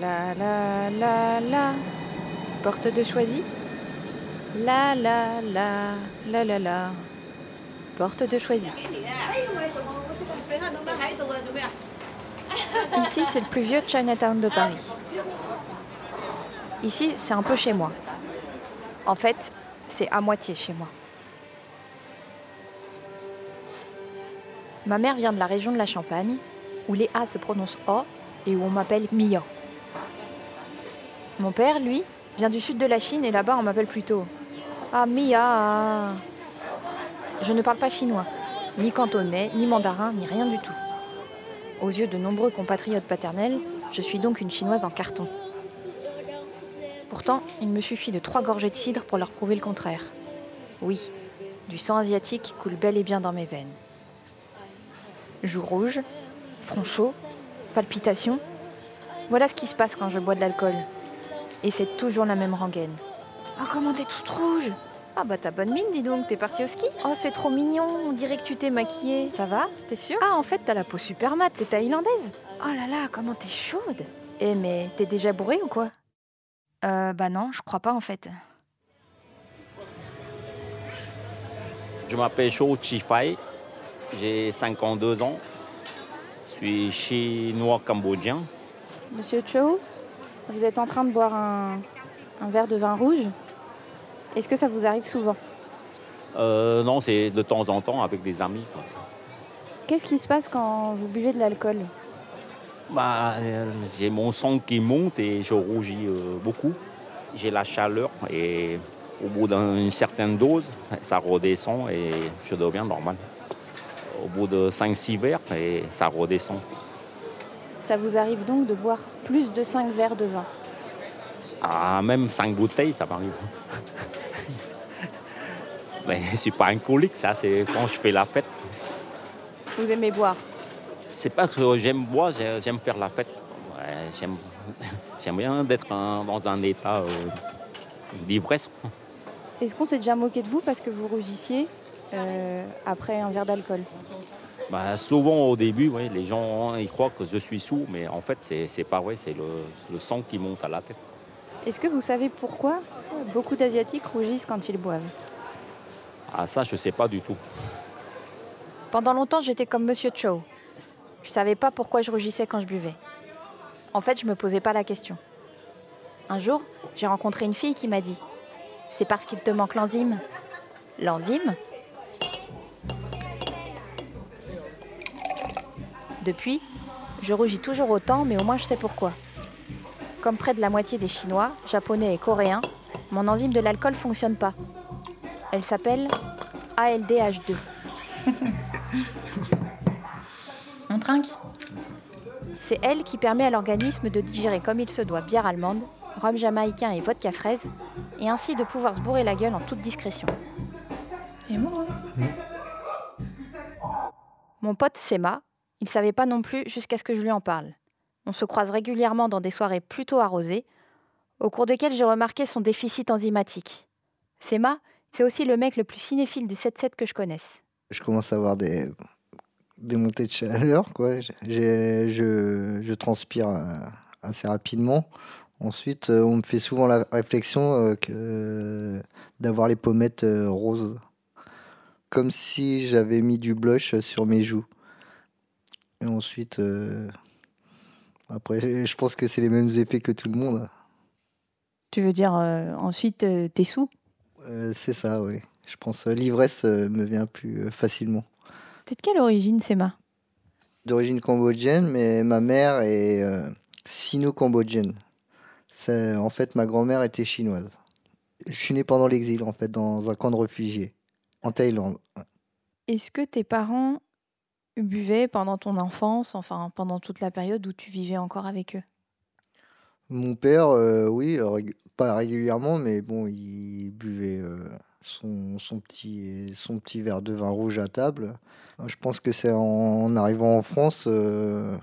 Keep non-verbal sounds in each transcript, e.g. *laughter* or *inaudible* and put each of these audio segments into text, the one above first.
La la la la. Porte de Choisy. La la la la la la. Porte de Choisy. Ici, c'est le plus vieux Chinatown de Paris. Ici, c'est un peu chez moi. En fait, c'est à moitié chez moi. Ma mère vient de la région de la Champagne, où les A se prononcent O et où on m'appelle Mia. Mon père, lui, vient du sud de la Chine et là-bas on m'appelle plutôt Ah Mia. Je ne parle pas chinois, ni cantonais, ni mandarin, ni rien du tout. Aux yeux de nombreux compatriotes paternels, je suis donc une chinoise en carton. Pourtant, il me suffit de trois gorgées de cidre pour leur prouver le contraire. Oui, du sang asiatique coule bel et bien dans mes veines. Joues rouges, front chaud, palpitations. Voilà ce qui se passe quand je bois de l'alcool. Et c'est toujours la même rengaine. Oh, comment t'es toute rouge Ah bah t'as bonne mine, dis donc, t'es partie au ski Oh, c'est trop mignon, on dirait que tu t'es maquillée. Ça va? T'es sûre? Ah, en fait, t'as la peau super mate, t'es thaïlandaise Oh là là, comment t'es chaude Eh, mais t'es déjà bourrée ou quoi? Euh, bah non, je crois pas en fait. Je m'appelle Chou Chifai, j'ai 52 ans, je suis chinois-cambodgien. Monsieur Cho, vous êtes en train de boire un, un verre de vin rouge. Est-ce que ça vous arrive souvent Euh, non, c'est de temps en temps avec des amis. Qu'est-ce qui se passe quand vous buvez de l'alcool Bah, euh, j'ai mon sang qui monte et je rougis euh, beaucoup. J'ai la chaleur et au bout d'une certaine dose, ça redescend et je deviens normal. Au bout de 5-6 verres, et ça redescend. Ça vous arrive donc de boire plus de 5 verres de vin Ah, même 5 bouteilles, ça m'arrive. *laughs* Mais je suis pas alcoolique, ça, c'est quand je fais la fête. Vous aimez boire C'est pas que j'aime boire, j'ai- j'aime faire la fête. J'aime, *laughs* j'aime bien d'être dans un état euh, d'ivresse. Est-ce qu'on s'est déjà moqué de vous parce que vous rougissiez euh, après un verre d'alcool? Bah, souvent au début, ouais, les gens hein, ils croient que je suis sourd, mais en fait, c'est, c'est pas vrai, c'est le, le sang qui monte à la tête. Est-ce que vous savez pourquoi beaucoup d'Asiatiques rougissent quand ils boivent? Ah, ça, je sais pas du tout. Pendant longtemps, j'étais comme Monsieur Cho. Je savais pas pourquoi je rougissais quand je buvais. En fait, je me posais pas la question. Un jour, j'ai rencontré une fille qui m'a dit C'est parce qu'il te manque l'enzyme. L'enzyme Depuis, je rougis toujours autant, mais au moins je sais pourquoi. Comme près de la moitié des Chinois, Japonais et Coréens, mon enzyme de l'alcool fonctionne pas. Elle s'appelle ALDH2. *laughs* On trinque? C'est elle qui permet à l'organisme de digérer comme il se doit bière allemande, rhum jamaïcain et vodka fraise, et ainsi de pouvoir se bourrer la gueule en toute discrétion. Et moi Mon pote Sema, il savait pas non plus jusqu'à ce que je lui en parle. On se croise régulièrement dans des soirées plutôt arrosées, au cours desquelles j'ai remarqué son déficit enzymatique. Sema, c'est aussi le mec le plus cinéphile du 7-7 que je connaisse. je commence à avoir des, des montées de chaleur. Quoi. Je, je transpire euh, assez rapidement. Ensuite, euh, on me fait souvent la réflexion euh, d'avoir les pommettes roses. Comme si j'avais mis du blush sur mes joues. Et ensuite, euh, après, *laughs* je pense que c'est les mêmes effets que tout le monde. Tu veux dire euh, ensuite euh, t'es sous? C'est ça, oui. Je pense que l'ivresse me vient plus facilement. T'es de quelle origine, Sema? D'origine cambodgienne, mais ma mère est sino-cambodgienne. C'est- En fait, ma grand-mère était chinoise. Je suis né pendant l'exil, en fait, dans un camp de réfugiés, en Thaïlande. Est-ce que tes parents buvaient pendant ton enfance, enfin pendant toute la période où tu vivais encore avec eux? Mon père, euh, oui, euh, pas régulièrement, mais bon, il buvait euh, son, petit, verre de vin rouge à table. Je pense que c'est en, arrivant en France, euh,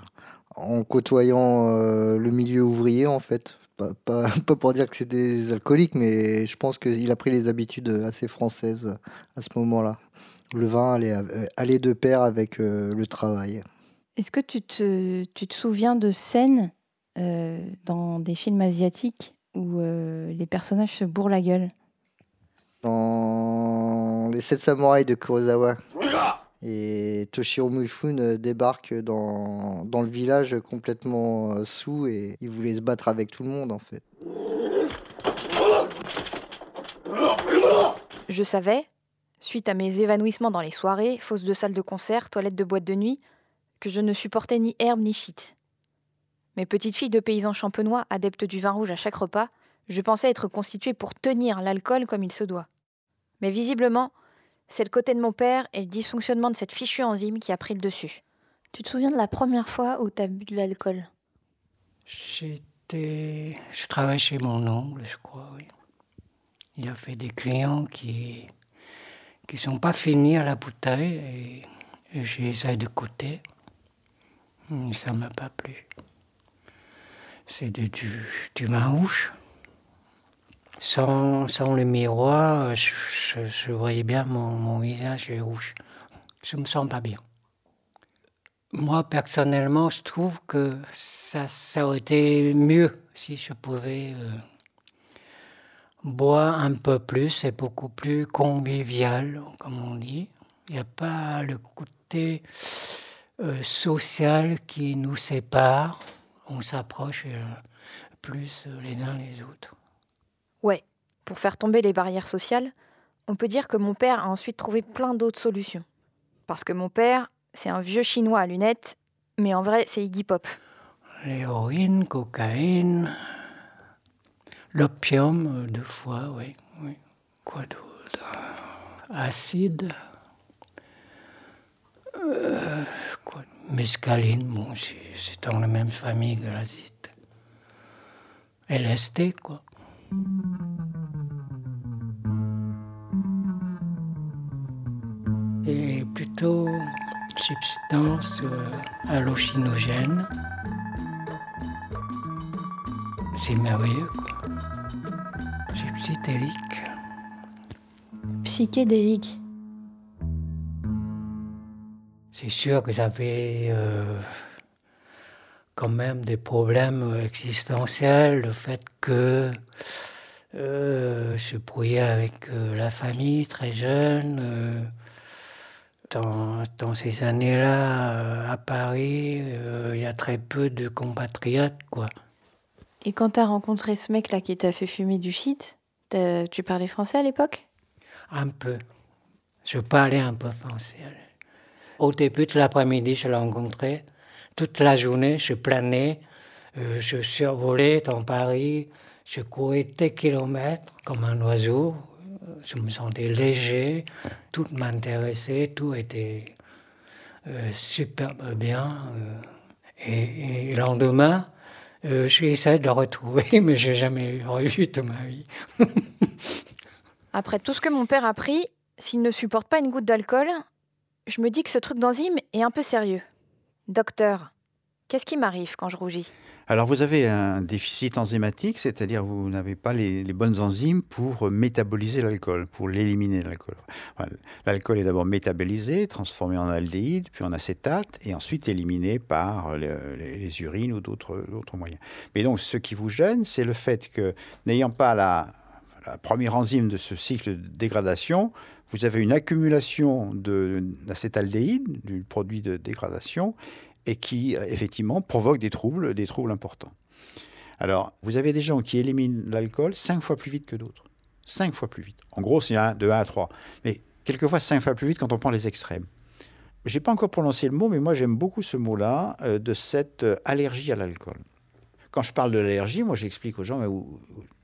en côtoyant euh, le milieu ouvrier, en fait. Pas, pas, *laughs* pas pour dire que c'est des alcooliques, mais je pense qu'il a pris les habitudes assez françaises à ce moment-là. Le vin allait, euh, allait de pair avec euh, le travail. Est-ce que tu te, tu te souviens de scènes dans des films asiatiques où les personnages se bourrent la gueule? Dans Les Sept Samouraïs de Kurosawa. Et Toshiro Mifune débarque dans, dans le village complètement sous et il voulait se battre avec tout le monde en fait. Je savais, suite à mes évanouissements dans les soirées, fausses de salles de concert, toilettes de boîte de nuit, que je ne supportais ni herbe ni shit. Mes petites filles de paysans champenois, adeptes du vin rouge à chaque repas, je pensais être constituée pour tenir l'alcool comme il se doit. Mais visiblement, c'est le côté de mon père et le dysfonctionnement de cette fichue enzyme qui a pris le dessus. Tu te souviens de la première fois où tu as bu de l'alcool? J'étais. Je travaillais chez mon oncle, je crois, oui. Il a fait des clients qui qui sont pas finis à la bouteille et, j'essaie de coûter. Ça m'a pas plu. C'est du, du rouge. Sans, sans le miroir, je, voyais bien mon, mon, visage rouge. Je me sens pas bien. Moi, personnellement, je trouve que ça, ça aurait été mieux si je pouvais euh, boire un peu plus, c'est beaucoup plus convivial, comme on dit. Il n'y a pas le côté euh, social qui nous sépare. On s'approche euh, plus les uns les autres. Ouais, pour faire tomber les barrières sociales, on peut dire que mon père a ensuite trouvé plein d'autres solutions. Parce que mon père, c'est un vieux chinois à lunettes, mais en vrai, c'est Iggy Pop. L'héroïne, cocaïne, L'opium, euh, deux fois, oui. oui. Quoi d'autre? Acide. Euh, Mescaline, bon, c'est dans la même famille que. LSD, quoi. C'est plutôt substance euh, hallucinogène. C'est merveilleux, quoi psychédélique. Psychédélique. C'est sûr que j'avais euh, quand même des problèmes existentiels, le fait que euh, je brouillais avec euh, la famille très jeune. Dans, dans, ces années-là, à Paris, il y a très peu de compatriotes, quoi. Et quand tu as rencontré ce mec-là qui t'a fait fumer du shit, tu parlais français à l'époque? Un peu. Je parlais un peu français. Au début de l'après-midi, je l'ai rencontré. Toute la journée, je planais, euh, je survolais dans Paris, je courais des kilomètres comme un oiseau. Je me sentais léger, tout m'intéressait, tout était euh, super bien. Euh. et, et, le lendemain, euh, j'ai essayé de le retrouver, *laughs* mais j'ai jamais revu de ma vie. *laughs* Après tout ce que mon père a pris, s'il ne supporte pas une goutte d'alcool, je me dis que ce truc d'enzyme est un peu sérieux. Docteur, qu'est-ce qui m'arrive quand je rougis? Alors vous avez un déficit enzymatique, c'est-à-dire vous n'avez pas les, bonnes enzymes pour métaboliser l'alcool, pour l'éliminer l'alcool. l'alcool est d'abord métabolisé, transformé en aldéhyde, puis en acétate, et ensuite éliminé par les, urines ou d'autres moyens. Mais donc ce qui vous gêne, c'est le fait que n'ayant pas la, première enzyme de ce cycle de dégradation, vous avez une accumulation d'acétaldéhyde, du produit de dégradation, et qui euh, effectivement provoque des troubles, des troubles importants. Alors, vous avez des gens qui éliminent l'alcool cinq fois plus vite que d'autres. Cinq fois plus vite. En gros, c'est de 1 à 3. Mais quelquefois, cinq fois plus vite quand on prend les extrêmes. Je n'ai pas encore prononcé le mot, mais moi j'aime beaucoup ce mot-là, euh, de cette euh, allergie à l'alcool. Quand je parle de l'allergie, moi j'explique aux gens,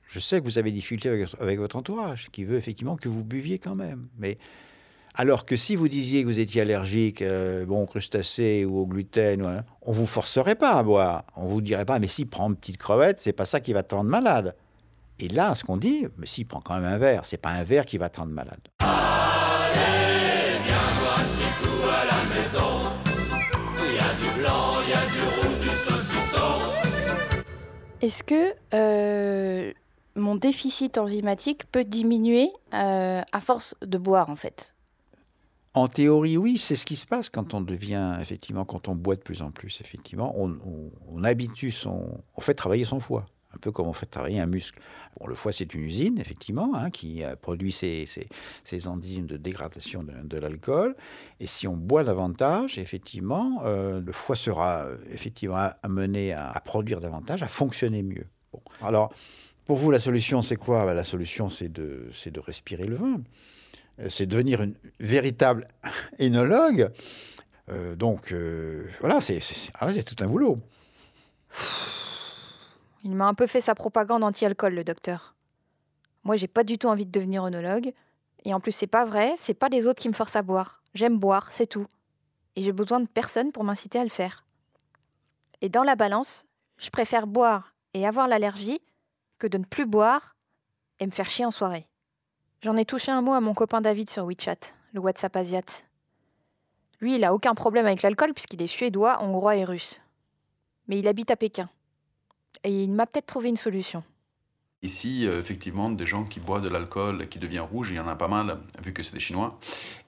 je sais que vous avez des difficultés avec, avec, votre entourage, qui veut effectivement que vous buviez quand même. Mais alors que si vous disiez que vous étiez allergique euh, bon, aux crustacés ou au gluten, on on vous forcerait pas à boire. On vous dirait pas, mais si prend une petite crevette, c'est pas ça qui va te rendre malade. Et là, ce qu'on dit, mais si prend quand même un verre, c'est pas un verre qui va te rendre malade. Allez, viens petit coup à la maison. Il y a du blanc, il y a du rouge, du saucisson. Est-ce que euh, mon déficit enzymatique peut diminuer euh, à force de boire en fait? En théorie, oui, c'est ce qui se passe quand on devient, effectivement, quand on boit de plus en plus, effectivement, on, habitue on fait travailler son foie, un peu comme on fait travailler un muscle. Bon, le foie, c'est une usine, effectivement, hein, qui euh, produit ces enzymes de dégradation de, l'alcool. Et si on boit davantage, effectivement, euh, le foie sera euh, effectivement amené à, produire davantage, à fonctionner mieux. Bon. Alors, pour vous, la solution, c'est quoi? Ben, La solution, c'est de respirer le vin. Euh, C'est devenir une véritable *laughs* énologue. Euh, donc, euh, voilà, ah, c'est tout un boulot. Il m'a un peu fait sa propagande anti-alcool, le docteur. Moi, j'ai pas du tout envie de devenir œnologue. Et en plus, c'est pas vrai, c'est pas les autres qui me forcent à boire. J'aime boire, c'est tout. Et j'ai besoin de personne pour m'inciter à le faire. Et dans la balance, je préfère boire et avoir l'allergie que de ne plus boire et me faire chier en soirée. J'en ai touché un mot à mon copain David sur WeChat, le WhatsApp Asiat. Lui, il a aucun problème avec l'alcool puisqu'il est suédois, hongrois et russe. Mais il habite à Pékin. Et il m'a peut-être trouvé une solution. Ici, euh, effectivement, des gens qui boivent de l'alcool qui devient rouge, il y en a pas mal, vu que c'est des Chinois.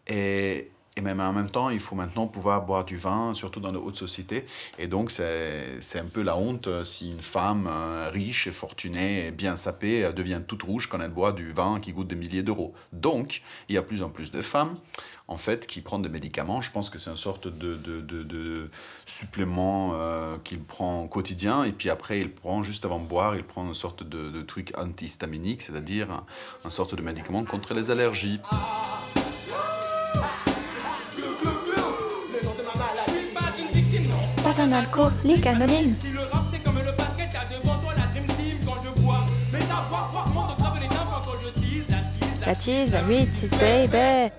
Et, et même en même temps, il faut maintenant pouvoir boire du vin, surtout dans les hautes sociétés. Et donc, c'est un peu la honte euh, si une femme euh, riche et fortunée bien sapée euh, devient toute rouge quand elle boit du vin qui coûte des milliers d'euros. Donc, il y a plus en plus de femmes, en fait, qui prennent des médicaments. Je pense que c'est une sorte de, de, de, supplément qu'il prend au quotidien. Et puis après, il prend, juste avant de boire, il prend une sorte de, truc antihistaminique, c'est-à-dire un, une sorte de médicament contre les allergies. La tease, La tease, la 8, 6 baby.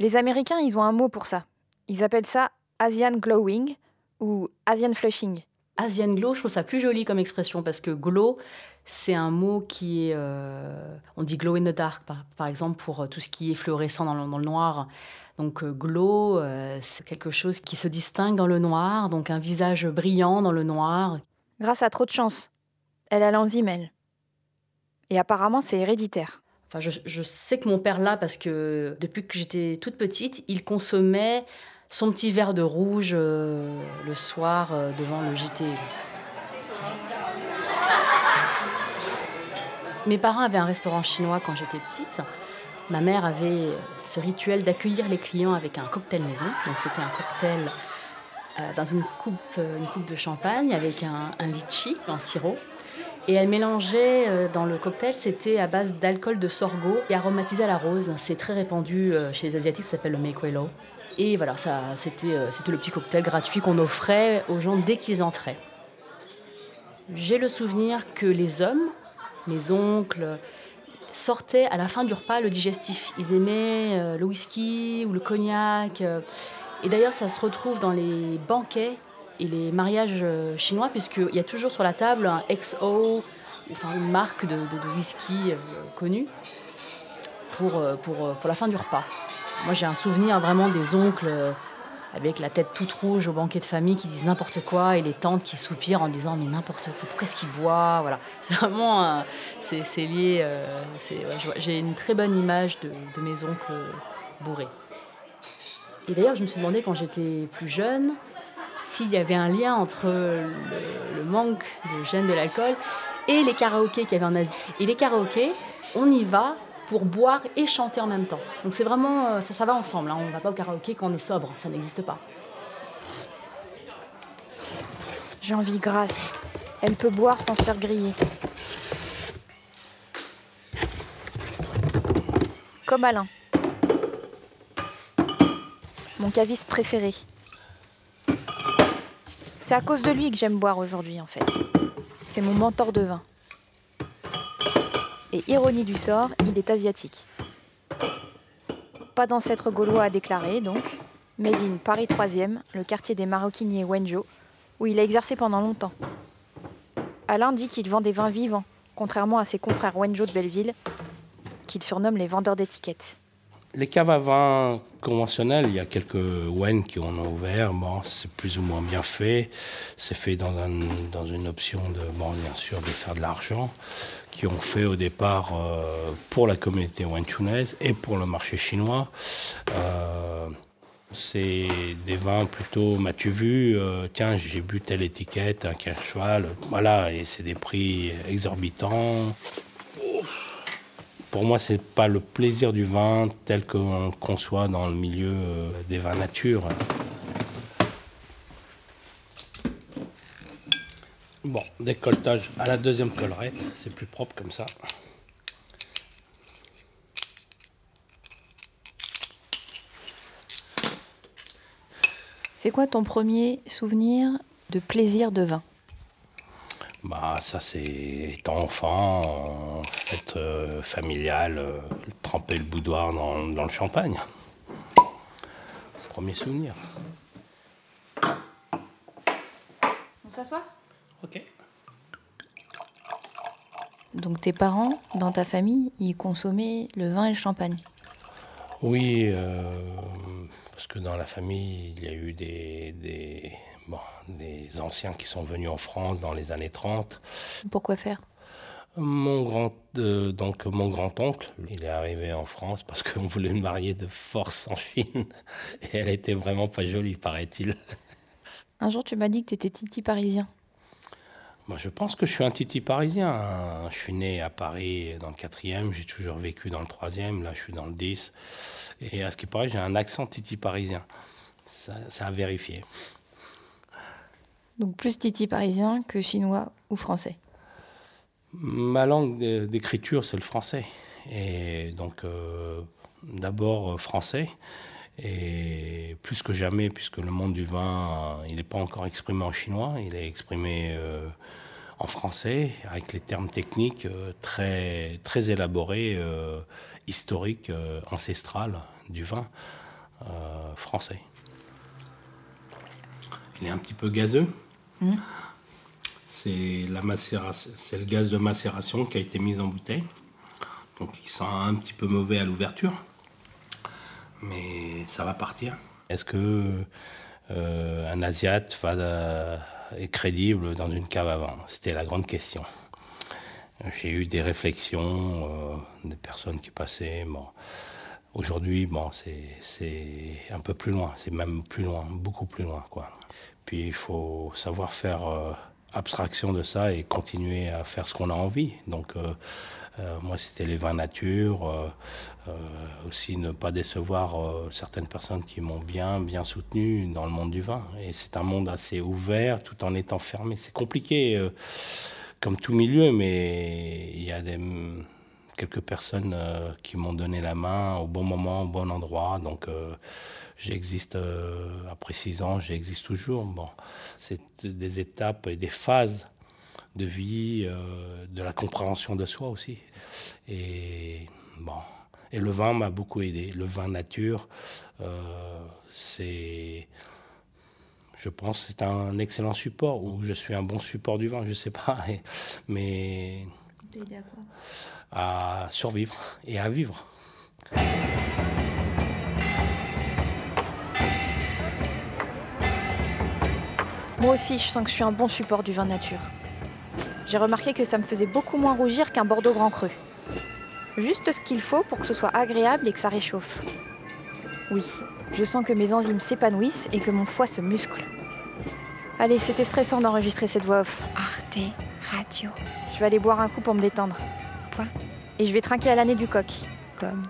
Les Américains, ils ont un mot pour ça. Ils appellent ça Asian glowing ou Asian flushing. Asian glow, je trouve ça plus joli comme expression parce que glow, c'est un mot qui est. euh, on dit glow in the dark, par, par exemple, pour euh, tout ce qui est fluorescent dans le, dans le noir. Donc, euh, glow, euh, c'est quelque chose qui se distingue dans le noir, donc un visage brillant dans le noir. Grâce à trop de chance. Elle a l'enzyme, elle. Et apparemment, c'est héréditaire. Enfin, je, je sais que mon père l'a parce que depuis que j'étais toute petite, il consommait son petit verre de rouge euh, le soir euh, devant le JT. Mes parents avaient un restaurant chinois quand j'étais petite. Ma mère avait ce rituel d'accueillir les clients avec un cocktail maison. Donc c'était un cocktail euh, dans une coupe, euh, une coupe de champagne avec un, un litchi, un sirop. Et elle mélangeait euh, dans le cocktail, c'était à base d'alcool de sorgho et aromatisé à la rose. C'est très répandu euh, chez les Asiatiques, ça s'appelle le Makwelo. Et voilà, ça, c'était, euh, c'était le petit cocktail gratuit qu'on offrait aux gens dès qu'ils entraient. J'ai le souvenir que les hommes, mes oncles, sortaient à la fin du repas le digestif. Ils aimaient euh, le whisky ou le cognac. euh. et d'ailleurs, ça se retrouve dans les banquets et les mariages euh, chinois, puisqu'il y a toujours sur la table un XO, enfin une marque de, de- whisky connue, pour, pour, pour la fin du repas. Moi, j'ai un souvenir vraiment des oncles avec la tête toute rouge au banquet de famille qui disent n'importe quoi et les tantes qui soupirent en disant mais n'importe quoi, pourquoi est-ce qu'ils boivent Voilà, *laughs* c'est vraiment un- c'est, lié. euh, j'ai une très bonne image de, de mes oncles bourrés. Et d'ailleurs, je me suis demandé quand j'étais plus jeune s'il y avait un lien entre le, le manque de gêne de l'alcool et les karaokés qu'il y avait en Asie. Et les karaokés, on y va pour boire et chanter en même temps. Donc c'est vraiment, euh, ça, ça va ensemble. hein. On ne va pas au karaoké quand on est sobre, ça n'existe pas. J'ai envie grasse. Elle peut boire sans se faire griller. Comme Alain. Mon caviste préféré. C'est à cause de lui que j'aime boire aujourd'hui, en fait. C'est mon mentor de vin. Et ironie du sort, il est asiatique. Pas d'ancêtre gaulois à déclarer, donc. Made in Paris 3e, le quartier des maroquiniers Wenzhou, où il a exercé pendant longtemps. Alain dit qu'il vend des vins vivants, contrairement à ses confrères Wenzhou de Belleville, qu'il surnomme les vendeurs d'étiquettes. Les caves à vin conventionnelles, il y a quelques WEN qui en ont ouvert. Bon, c'est plus ou moins bien fait. C'est fait dans, un, dans une option de, bon, bien sûr, de faire de l'argent, qui ont fait au départ euh, pour la communauté wenchunaise et pour le marché chinois. Euh, c'est des vins plutôt, m'as-tu vu euh, Tiens, j'ai bu telle étiquette, un quin cheval. Voilà, et c'est des prix exorbitants. Pour moi, c'est pas le plaisir du vin tel qu'on le conçoit dans le milieu euh, des vins nature. Bon, décolletage à la deuxième collerette, c'est plus propre comme ça. C'est quoi ton premier souvenir de plaisir de vin? Bah, ça, c'est étant enfant, en fête euh, familiale, euh, tremper le boudoir dans, dans le champagne. C'est le premier souvenir. On s'assoit? Ok. Donc tes parents, dans ta famille, ils consommaient le vin et le champagne? Oui, euh, parce que dans la famille, il y a eu des, des, bon, des anciens qui sont venus en France dans les années 30. Pourquoi faire? Mon grand, euh, donc mon grand-oncle, il est arrivé en France parce *laughs* qu'on voulait le marier de force en Chine. Et elle était vraiment pas jolie, paraît-il. Un jour, tu m'as dit que tu étais titi parisien. Moi, je pense que je suis un titi parisien. hein. Je suis né à Paris dans le 4e, j'ai toujours vécu dans le 3e, là je suis dans le 10. Et à ce qui paraît, j'ai un accent titi parisien. Ça, ça a vérifié. Donc plus titi parisien que chinois ou français. Ma langue d'é- d'écriture, c'est le français. Et donc, euh, d'abord euh, français. Et plus que jamais, puisque le monde du vin, euh, il n'est pas encore exprimé en chinois, il est exprimé en français, avec les termes techniques très, très élaborés, historiques, ancestrales du vin français. Il est un petit peu gazeux. C'est la c'est le gaz de macération qui a été mis en bouteille. Donc il sent un petit peu mauvais à l'ouverture, mais ça va partir. Est-ce que euh, un asiate va, euh, est crédible dans une cave à vin C'était la grande question. J'ai eu des réflexions, euh, des personnes qui passaient. Bon, aujourd'hui, bon, c'est un peu plus loin, c'est même plus loin, beaucoup plus loin, quoi. Puis il faut savoir faire abstraction de ça et continuer à faire ce qu'on a envie. Donc euh, euh, moi c'était les vins nature, euh, aussi ne pas décevoir certaines personnes qui m'ont bien bien soutenu dans le monde du vin. Et c'est un monde assez ouvert tout en étant fermé. C'est compliqué comme tout milieu, mais il y a des quelques personnes qui m'ont donné la main au bon moment, au bon endroit. Donc j'existe euh, après six ans, j'existe toujours. Bon, c'est des étapes et des phases de vie, euh, de la compréhension de soi aussi. Et bon, et le vin m'a beaucoup aidé. Le vin nature, euh, c'est je pense c'est un excellent support, ou je suis un bon support du vin, je sais pas, *laughs* mais à survivre et à vivre. Moi aussi, je sens que je suis un bon support du vin nature. J'ai remarqué que ça me faisait beaucoup moins rougir qu'un Bordeaux Grand Cru. Juste ce qu'il faut pour que ce soit agréable et que ça réchauffe. Oui, je sens que mes enzymes s'épanouissent et que mon foie se muscle. Allez, c'était stressant d'enregistrer cette voix off. Arte Radio. Je vais aller boire un coup pour me détendre. Quoi? Et je vais trinquer à l'année du coq. Comme